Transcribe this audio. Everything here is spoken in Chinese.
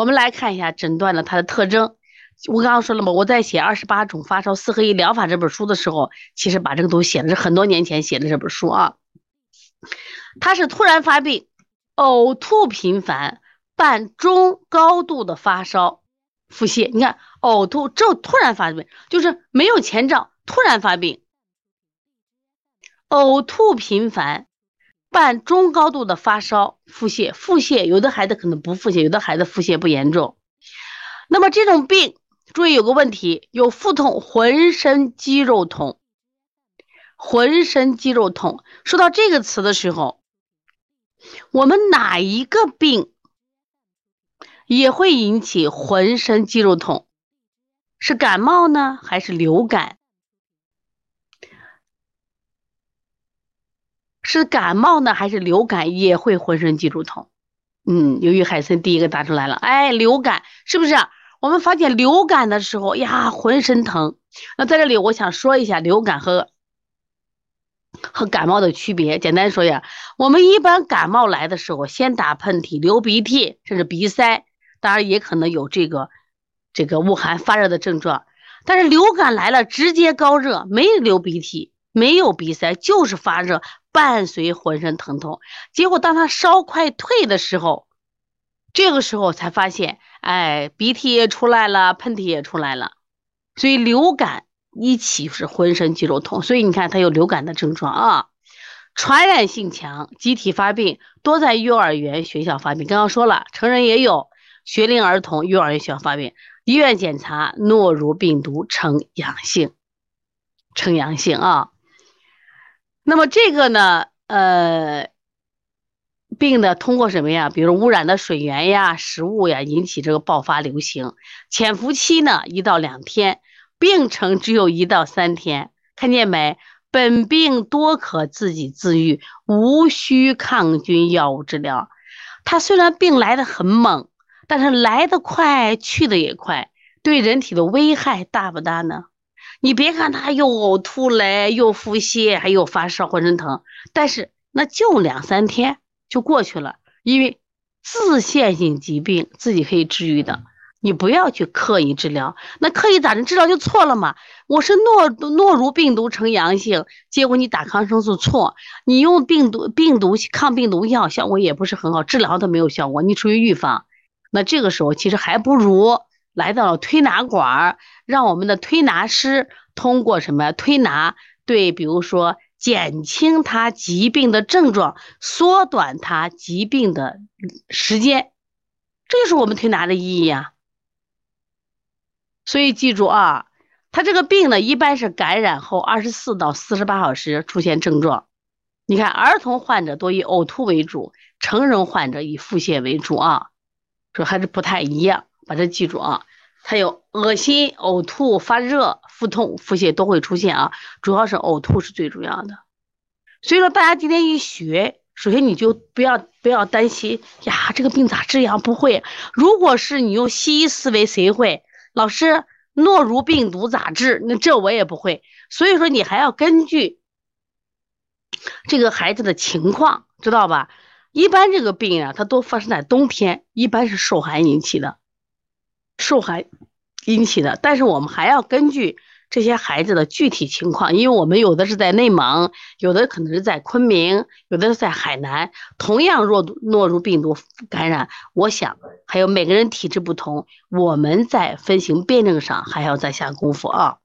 我们来看一下诊断的它的特征。我刚刚说了嘛，我在写《二十八种发烧四合一疗法》这本书的时候，其实把这个都写的是很多年前写的这本书啊。它是突然发病，呕吐频繁，伴中高度的发烧、腹泻。你看，呕吐这突然发病，就是没有前兆，突然发病，呕吐频繁，伴中高度的发烧、腹泻。腹泻有的孩子可能不腹泻，有的孩子腹泻不严重。那么这种病。注意有个问题，有腹痛，浑身肌肉痛，浑身肌肉痛。说到这个词的时候，我们哪一个病也会引起浑身肌肉痛？是感冒呢，还是流感？是感冒呢，还是流感也会浑身肌肉痛？嗯，由于海森第一个答出来了，哎，流感是不是？我们发现流感的时候呀，浑身疼。那在这里，我想说一下流感和和感冒的区别。简单说呀，我们一般感冒来的时候，先打喷嚏、流鼻涕，甚至鼻塞，当然也可能有这个这个恶寒发热的症状。但是流感来了，直接高热，没流鼻涕，没有鼻塞，就是发热，伴随浑身疼痛。结果当他烧快退的时候，这个时候才发现。哎，鼻涕也出来了，喷嚏也出来了，所以流感一起是浑身肌肉痛，所以你看他有流感的症状啊，传染性强，集体发病，多在幼儿园、学校发病。刚刚说了，成人也有，学龄儿童、幼儿园、学校发病，医院检查诺如病毒呈阳性，呈阳性啊。那么这个呢，呃。病的通过什么呀？比如污染的水源呀、食物呀，引起这个爆发流行。潜伏期呢，一到两天，病程只有一到三天。看见没？本病多可自己自愈，无需抗菌药物治疗。它虽然病来的很猛，但是来的快，去的也快。对人体的危害大不大呢？你别看他又呕吐嘞，又腹泻，还有发烧、浑身疼，但是那就两三天。就过去了，因为自限性疾病自己可以治愈的，你不要去刻意治疗。那刻意咋的？治疗就错了嘛？我是诺诺如病毒呈阳性，结果你打抗生素错，你用病毒病毒抗病毒药效果也不是很好，治疗都没有效果，你处于预防。那这个时候其实还不如来到了推拿馆，让我们的推拿师通过什么推拿对，比如说。减轻他疾病的症状，缩短他疾病的时间，这就是我们推拿的意义呀。所以记住啊，他这个病呢，一般是感染后二十四到四十八小时出现症状。你看，儿童患者多以呕吐为主，成人患者以腹泻为主啊，说还是不太一样，把这记住啊。还有恶心、呕吐、发热、腹痛、腹泻都会出现啊，主要是呕吐是最主要的。所以说，大家今天一学，首先你就不要不要担心呀，这个病咋治呀？不会。如果是你用西医思维，谁会？老师，诺如病毒咋治？那这我也不会。所以说，你还要根据这个孩子的情况，知道吧？一般这个病啊，它都发生在冬天，一般是受寒引起的。受害引起的，但是我们还要根据这些孩子的具体情况，因为我们有的是在内蒙，有的可能是在昆明，有的是在海南，同样若诺如病毒感染，我想还有每个人体质不同，我们在分型辩证上还要再下功夫啊。